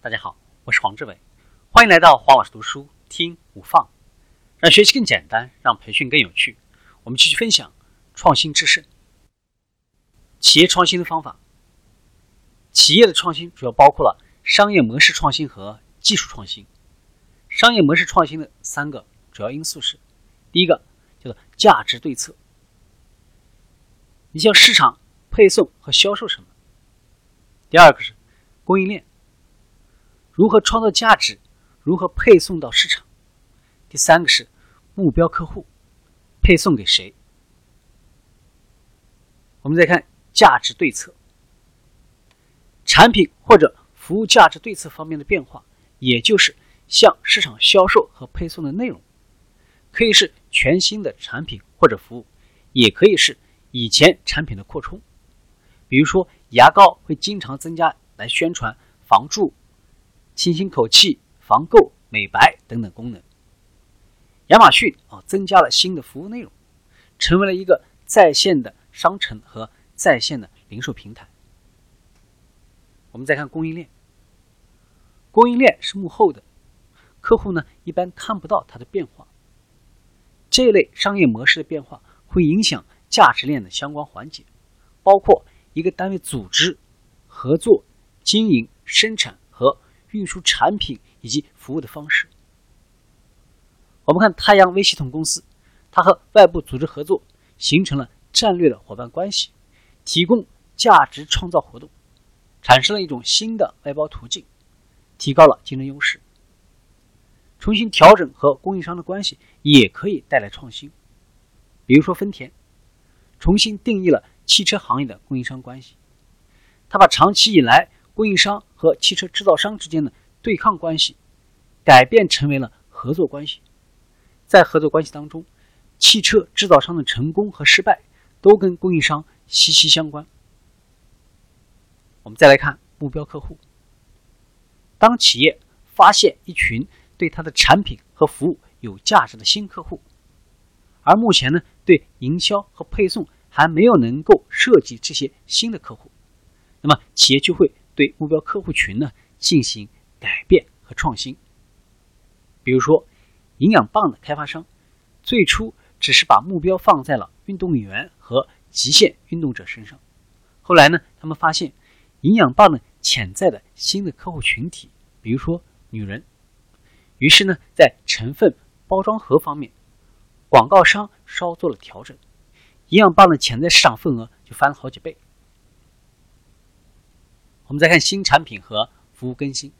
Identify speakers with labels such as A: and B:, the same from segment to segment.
A: 大家好，我是黄志伟，欢迎来到黄老师读书听无放，让学习更简单，让培训更有趣。我们继续分享创新制胜。企业创新的方法，企业的创新主要包括了商业模式创新和技术创新。商业模式创新的三个主要因素是：第一个叫做价值对策，你像市场、配送和销售什么；第二个是供应链，如何创造价值，如何配送到市场；第三个是目标客户，配送给谁。我们再看价值对策，产品或者服务价值对策方面的变化，也就是向市场销售和配送的内容，可以是全新的产品或者服务，也可以是以前产品的扩充。比如说，牙膏会经常增加来宣传防蛀、清新口气、防垢、美白等等功能。亚马逊啊，增加了新的服务内容，成为了一个在线的。商城和在线的零售平台。我们再看供应链，供应链是幕后的，客户呢一般看不到它的变化。这类商业模式的变化会影响价值链的相关环节，包括一个单位组织、合作、经营、生产运输产品以及服务的方式。我们看太阳微系统公司，它和外部组织合作，形成了。战略的伙伴关系，提供价值创造活动，产生了一种新的外包途径，提高了竞争优势。重新调整和供应商的关系也可以带来创新。比如说丰田，重新定义了汽车行业的供应商关系，他把长期以来供应商和汽车制造商之间的对抗关系，改变成为了合作关系。在合作关系当中，汽车制造商的成功和失败。都跟供应商息息相关。我们再来看目标客户。当企业发现一群对它的产品和服务有价值的新客户，而目前呢，对营销和配送还没有能够设计这些新的客户，那么企业就会对目标客户群呢进行改变和创新。比如说，营养棒的开发商最初只是把目标放在了运动员。和极限运动者身上，后来呢，他们发现营养棒呢潜在的新的客户群体，比如说女人，于是呢，在成分、包装盒方面，广告商稍做了调整，营养棒的潜在市场份额就翻了好几倍。我们再看新产品和服务更新，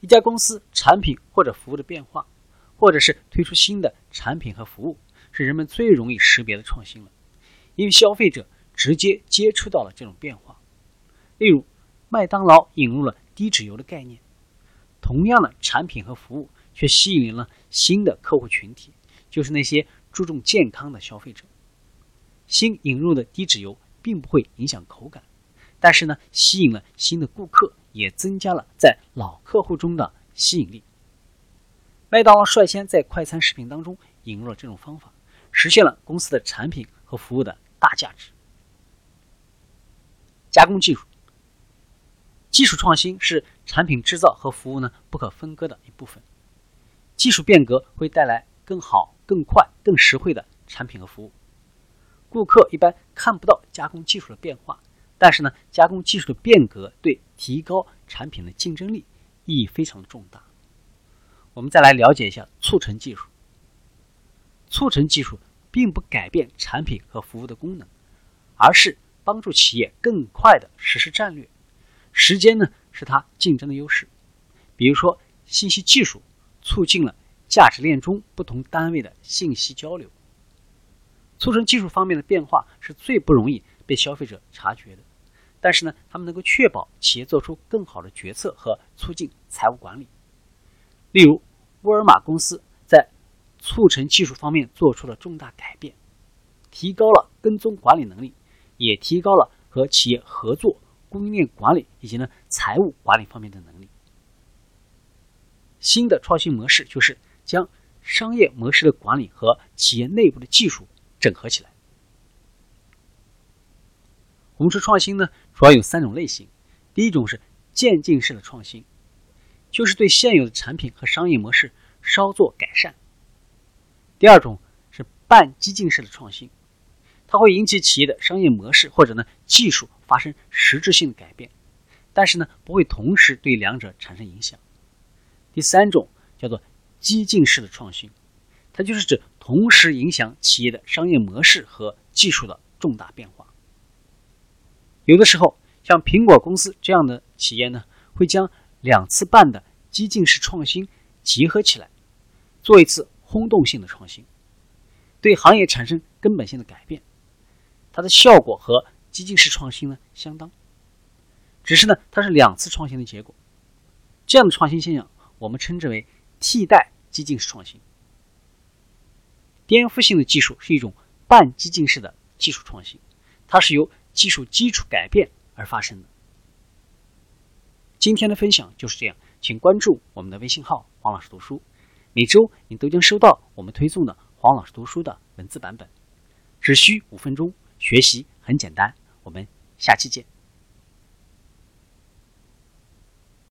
A: 一家公司产品或者服务的变化，或者是推出新的产品和服务。是人们最容易识别的创新了，因为消费者直接接触到了这种变化。例如，麦当劳引入了低脂油的概念，同样的产品和服务却吸引了新的客户群体，就是那些注重健康的消费者。新引入的低脂油并不会影响口感，但是呢，吸引了新的顾客，也增加了在老客户中的吸引力。麦当劳率先在快餐食品当中引入了这种方法。实现了公司的产品和服务的大价值。加工技术，技术创新是产品制造和服务呢不可分割的一部分。技术变革会带来更好、更快、更实惠的产品和服务。顾客一般看不到加工技术的变化，但是呢，加工技术的变革对提高产品的竞争力意义非常的重大。我们再来了解一下促成技术。促成技术并不改变产品和服务的功能，而是帮助企业更快的实施战略。时间呢是它竞争的优势。比如说，信息技术促进了价值链中不同单位的信息交流。促成技术方面的变化是最不容易被消费者察觉的，但是呢，他们能够确保企业做出更好的决策和促进财务管理。例如，沃尔玛公司在。促成技术方面做出了重大改变，提高了跟踪管理能力，也提高了和企业合作、供应链管理以及呢财务管理方面的能力。新的创新模式就是将商业模式的管理和企业内部的技术整合起来。我们说创新呢，主要有三种类型，第一种是渐进式的创新，就是对现有的产品和商业模式稍作改善。第二种是半激进式的创新，它会引起企业的商业模式或者呢技术发生实质性的改变，但是呢不会同时对两者产生影响。第三种叫做激进式的创新，它就是指同时影响企业的商业模式和技术的重大变化。有的时候，像苹果公司这样的企业呢，会将两次半的激进式创新结合起来，做一次轰动性的创新，对行业产生根本性的改变。它的效果和激进式创新呢相当，只是呢它是两次创新的结果。这样的创新现象，我们称之为替代激进式创新。颠覆性的技术是一种半激进式的技术创新，它是由技术基础改变而发生的。今天的分享就是这样，请关注我们的微信号“黄老师读书”，每周你都将收到我们推送的黄老师读书的文字版本，只需五分钟，学习很简单。我们下期见。